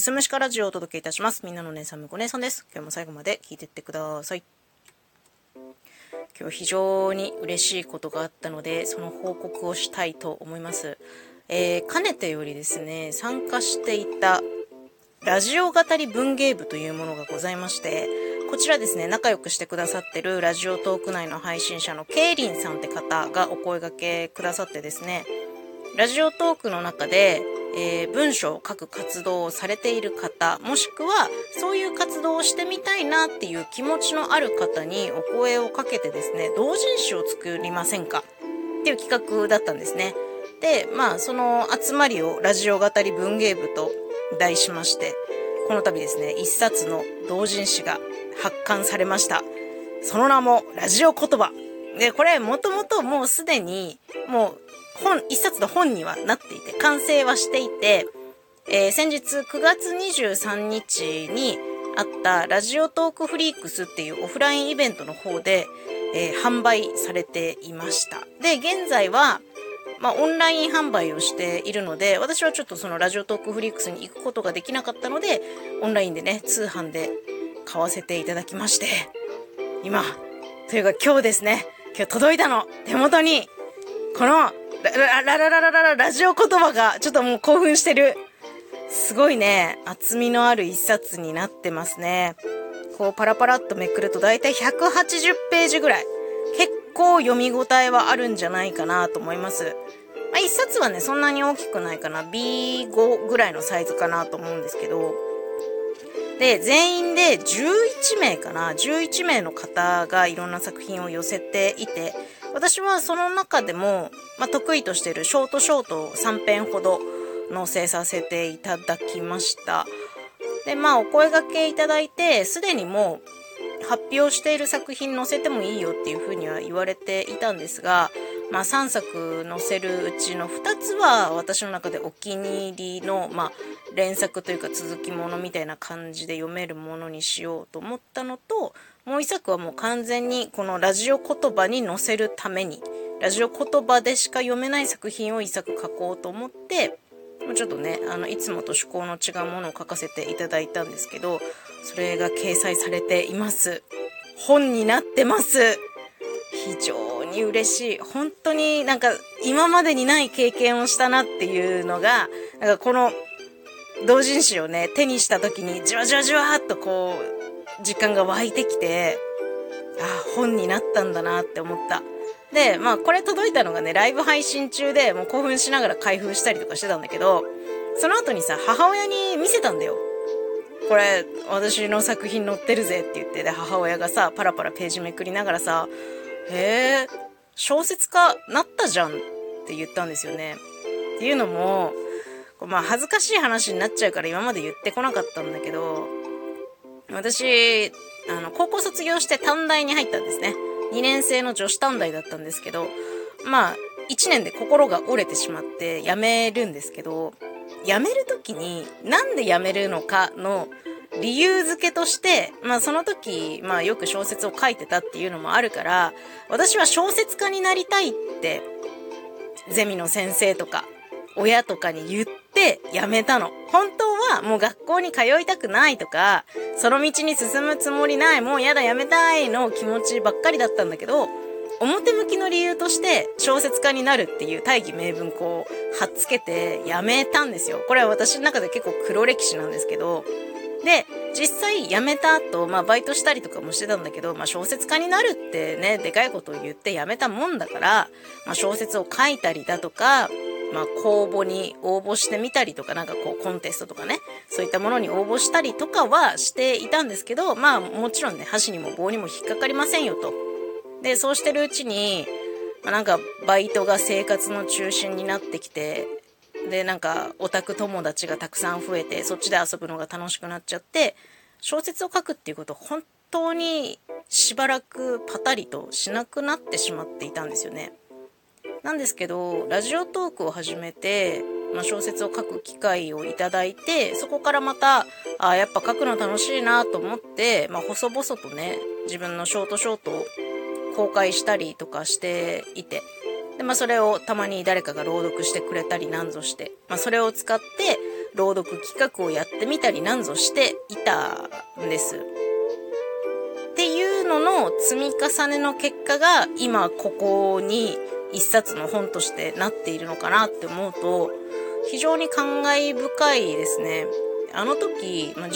すすむしかラジオをお届けいたします。みんなの姉さん、むこ姉さんです。今日も最後まで聞いてってください。今日非常に嬉しいことがあったので、その報告をしたいと思います。えー、かねてよりですね、参加していたラジオ語り文芸部というものがございまして、こちらですね、仲良くしてくださってるラジオトーク内の配信者のケイリンさんって方がお声掛けくださってですね、ラジオトークの中でえー、文章を書く活動をされている方、もしくはそういう活動をしてみたいなっていう気持ちのある方にお声をかけてですね、同人誌を作りませんか？っていう企画だったんですね。で、まあ、その集まりをラジオ語り文芸部と題しまして、この度ですね、一冊の同人誌が発刊されました。その名も、ラジオ言葉。で、これ、もともともうすでに、もう本、一冊の本にはなっていて、完成はしていて、えー、先日9月23日にあったラジオトークフリークスっていうオフラインイベントの方で、えー、販売されていました。で、現在は、まあ、オンライン販売をしているので、私はちょっとそのラジオトークフリークスに行くことができなかったので、オンラインでね、通販で買わせていただきまして、今、というか今日ですね、今日届いたの、手元に、このララララララララジオ言葉がちょっともう興奮してる。すごいね、厚みのある一冊になってますね。こうパラパラっとめくるとだいたい180ページぐらい。結構読み応えはあるんじゃないかなと思います。まあ、一冊はね、そんなに大きくないかな。B5 ぐらいのサイズかなと思うんですけど。で、全員で11名かな。11名の方がいろんな作品を寄せていて、私はその中でも、まあ、得意としているショートショートを3編ほど載せさせていただきました。で、まあ、お声掛けいただいて、すでにもう発表している作品載せてもいいよっていうふうには言われていたんですが、まあ、3作載せるうちの2つは私の中でお気に入りの、まあ、連作というか続きものみたいな感じで読めるものにしようと思ったのと、もう一作はもう完全にこのラジオ言葉に載せるために、ラジオ言葉でしか読めない作品を一作書こうと思って、もうちょっとね、あの、いつもと趣向の違うものを書かせていただいたんですけど、それが掲載されています。本になってます。非常に嬉しい。本当になんか今までにない経験をしたなっていうのが、なんかこの同人誌をね、手にした時にじわじわじわっとこう、時間が湧いてきて、ああ、本になったんだなって思った。で、まあこれ届いたのがね、ライブ配信中でもう興奮しながら開封したりとかしてたんだけど、その後にさ、母親に見せたんだよ。これ、私の作品載ってるぜって言って、で、母親がさ、パラパラページめくりながらさ、へえ、小説家なったじゃんって言ったんですよね。っていうのも、まあ恥ずかしい話になっちゃうから今まで言ってこなかったんだけど、私、あの、高校卒業して短大に入ったんですね。2年生の女子短大だったんですけど、まあ、1年で心が折れてしまって辞めるんですけど、辞める時になんで辞めるのかの理由付けとして、まあその時、まあよく小説を書いてたっていうのもあるから、私は小説家になりたいって、ゼミの先生とか、親とかに言って辞めたの。本当はもう学校に通いたくないとか、その道に進むつもりない、もうやだ辞めたいの気持ちばっかりだったんだけど、表向きの理由として小説家になるっていう大義名分こう、貼っつけて辞めたんですよ。これは私の中で結構黒歴史なんですけど、で、実際辞めた後、まあバイトしたりとかもしてたんだけど、まあ小説家になるってね、でかいことを言って辞めたもんだから、まあ小説を書いたりだとか、まあ、公募に応募してみたりとか、なんかこう、コンテストとかね、そういったものに応募したりとかはしていたんですけど、まあ、もちろんね、箸にも棒にも引っかかりませんよと。で、そうしてるうちに、まあ、なんか、バイトが生活の中心になってきて、で、なんか、オタク友達がたくさん増えて、そっちで遊ぶのが楽しくなっちゃって、小説を書くっていうこと本当にしばらくパタリとしなくなってしまっていたんですよね。なんですけど、ラジオトークを始めて、まあ、小説を書く機会をいただいて、そこからまた、あやっぱ書くの楽しいなと思って、まあ、細々とね、自分のショートショートを公開したりとかしていて、で、まあ、それをたまに誰かが朗読してくれたりなんぞして、まあ、それを使って、朗読企画をやってみたりなんぞしていたんです。っていうのの積み重ねの結果が今ここに一冊の本としてなっているのかなって思うと非常に感慨深いですね。あの時、まあ、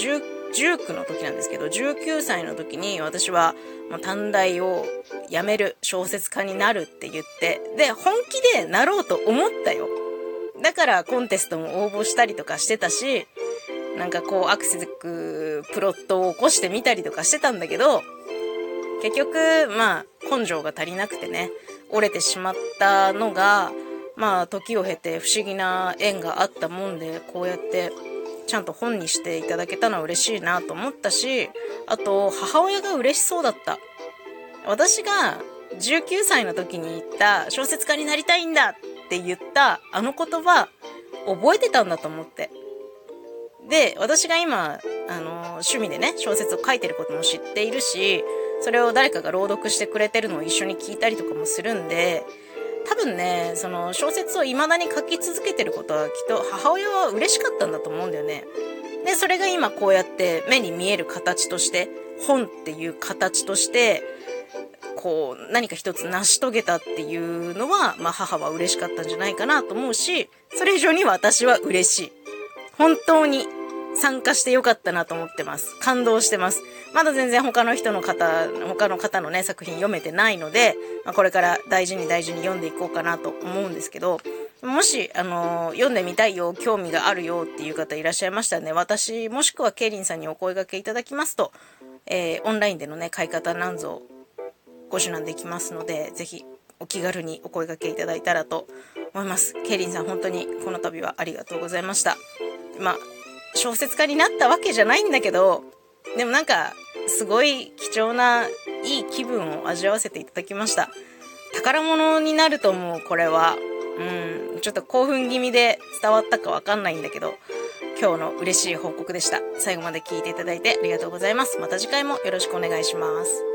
19の時なんですけど、19歳の時に私は、ま短大を辞める小説家になるって言って、で、本気でなろうと思ったよ。だからコンテストも応募したりとかしてたし、なんかこうアクセスプロットを起こしてみたりとかしてたんだけど、結局、まあ、根性が足りなくてね、折れてしまったのが、まあ、時を経て不思議な縁があったもんで、こうやってちゃんと本にしていただけたのは嬉しいなと思ったし、あと、母親が嬉しそうだった。私が19歳の時に言った小説家になりたいんだって言ったあの言葉、覚えてたんだと思って。で、私が今、あの、趣味でね、小説を書いてることも知っているし、それを誰かが朗読してくれてるのを一緒に聞いたりとかもするんで、多分ね、その小説を未だに書き続けてることはきっと母親は嬉しかったんだと思うんだよね。で、それが今こうやって目に見える形として、本っていう形として、こう何か一つ成し遂げたっていうのは、まあ母は嬉しかったんじゃないかなと思うし、それ以上に私は嬉しい。本当に参加してよかったなと思ってます。感動してます。まだ全然他の人の方、他の方のね、作品読めてないので、まあ、これから大事に大事に読んでいこうかなと思うんですけど、もし、あのー、読んでみたいよ、興味があるよっていう方いらっしゃいましたらね、私、もしくはケイリンさんにお声掛けいただきますと、えー、オンラインでのね、買い方なんぞご指南できますので、ぜひお気軽にお声掛けいただいたらと思います。ケイリンさん、本当にこの度はありがとうございました。まあ、小説家になったわけじゃないんだけど、でもなんか、すごい貴重ないい気分を味わわせていただきました。宝物になると思う、これは。うん、ちょっと興奮気味で伝わったかわかんないんだけど、今日の嬉しい報告でした。最後まで聞いていただいてありがとうございます。また次回もよろしくお願いします。